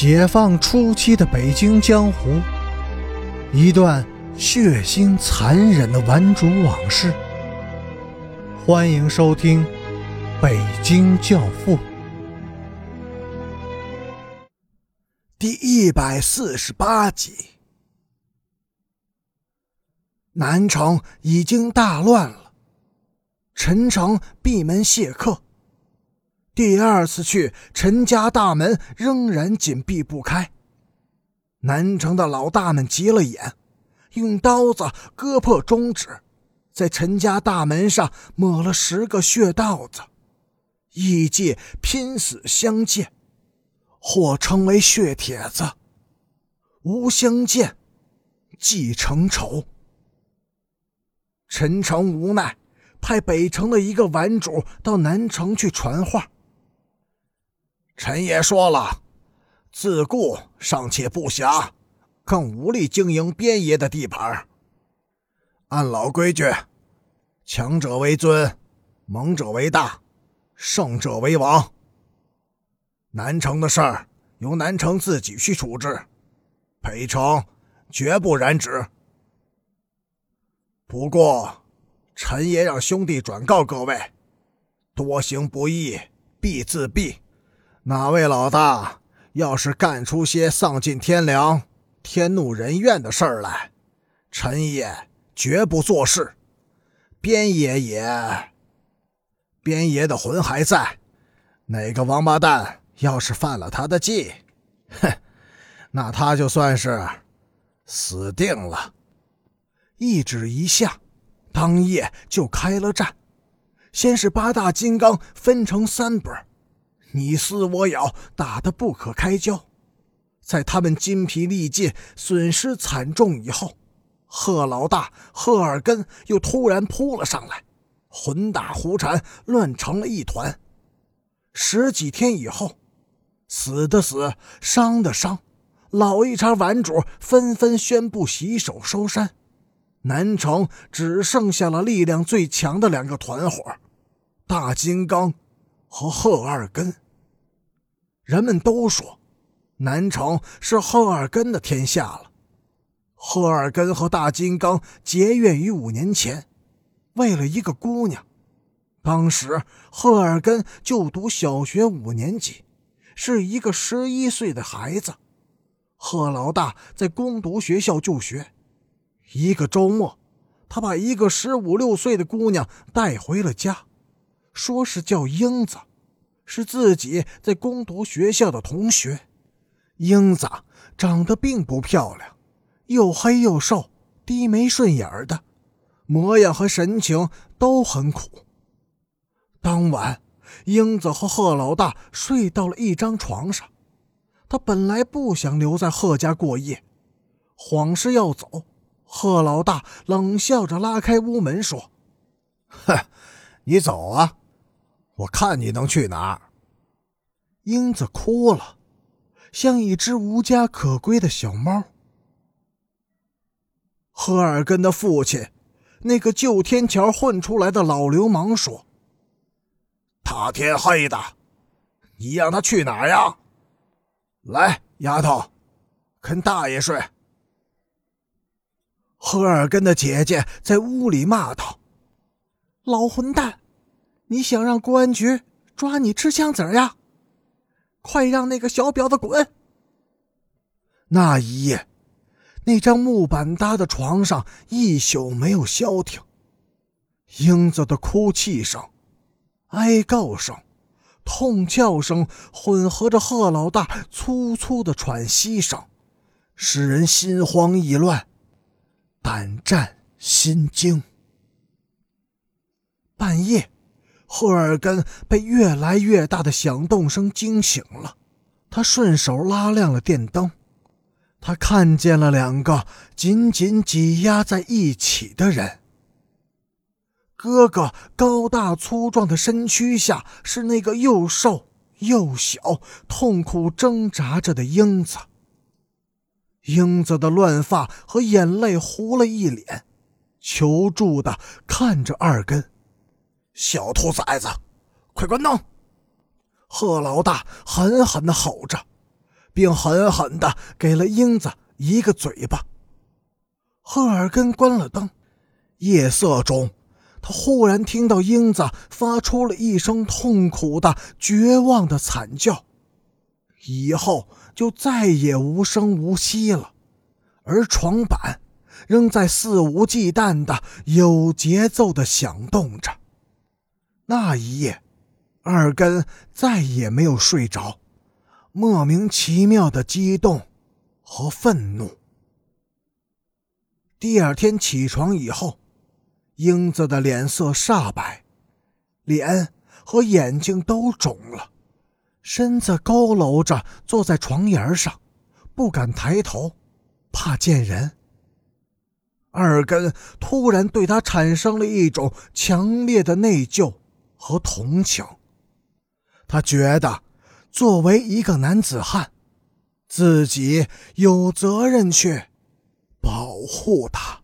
解放初期的北京江湖，一段血腥残忍的顽主往事。欢迎收听《北京教父》第一百四十八集。南城已经大乱了，陈诚闭门谢客。第二次去陈家大门仍然紧闭不开。南城的老大们急了眼，用刀子割破中指，在陈家大门上抹了十个血道子，一介拼死相见，或称为血帖子。无相见，即成仇。陈诚无奈，派北城的一个顽主到南城去传话。陈爷说了，自顾尚且不暇，更无力经营边爷的地盘。按老规矩，强者为尊，猛者为大，胜者为王。南城的事儿由南城自己去处置，北城绝不染指。不过，陈爷让兄弟转告各位，多行不义必自毙。哪位老大要是干出些丧尽天良、天怒人怨的事儿来，陈爷绝不做事。边爷也，边爷的魂还在。哪个王八蛋要是犯了他的忌，哼，那他就算是死定了。一指一下，当夜就开了战。先是八大金刚分成三拨。你撕我咬，打得不可开交。在他们筋疲力尽、损失惨重以后，贺老大、贺二根又突然扑了上来，魂打胡缠，乱成了一团。十几天以后，死的死，伤的伤，老一茬顽主纷纷宣布洗手收山，南城只剩下了力量最强的两个团伙——大金刚。和贺二根，人们都说南城是贺尔根的天下了。贺尔根和大金刚结怨于五年前，为了一个姑娘。当时贺尔根就读小学五年级，是一个十一岁的孩子。贺老大在攻读学校就学，一个周末，他把一个十五六岁的姑娘带回了家。说是叫英子，是自己在攻读学校的同学。英子长得并不漂亮，又黑又瘦，低眉顺眼的，模样和神情都很苦。当晚，英子和贺老大睡到了一张床上。他本来不想留在贺家过夜，谎是要走。贺老大冷笑着拉开屋门说：“ 哼，你走啊。”我看你能去哪儿？英子哭了，像一只无家可归的小猫。赫尔根的父亲，那个旧天桥混出来的老流氓说：“大天黑的，你让他去哪儿呀？来，丫头，跟大爷睡。”赫尔根的姐姐在屋里骂道：“老混蛋！”你想让公安局抓你吃枪子呀？快让那个小婊子滚！那一夜，那张木板搭的床上一宿没有消停。英子的哭泣声、哀告声、痛叫声混合着贺老大粗粗的喘息声，使人心慌意乱、胆战心惊。半夜。赫尔根被越来越大的响动声惊醒了，他顺手拉亮了电灯，他看见了两个紧紧挤压在一起的人。哥哥高大粗壮的身躯下是那个又瘦又小、痛苦挣扎着的英子。英子的乱发和眼泪糊了一脸，求助的看着二根。小兔崽子，快关灯！贺老大狠狠地吼着，并狠狠的给了英子一个嘴巴。赫尔根关了灯，夜色中，他忽然听到英子发出了一声痛苦的、绝望的惨叫，以后就再也无声无息了，而床板仍在肆无忌惮的、有节奏的响动着。那一夜，二根再也没有睡着，莫名其妙的激动和愤怒。第二天起床以后，英子的脸色煞白，脸和眼睛都肿了，身子佝偻着坐在床沿上，不敢抬头，怕见人。二根突然对他产生了一种强烈的内疚和同情，他觉得作为一个男子汉，自己有责任去。保护他。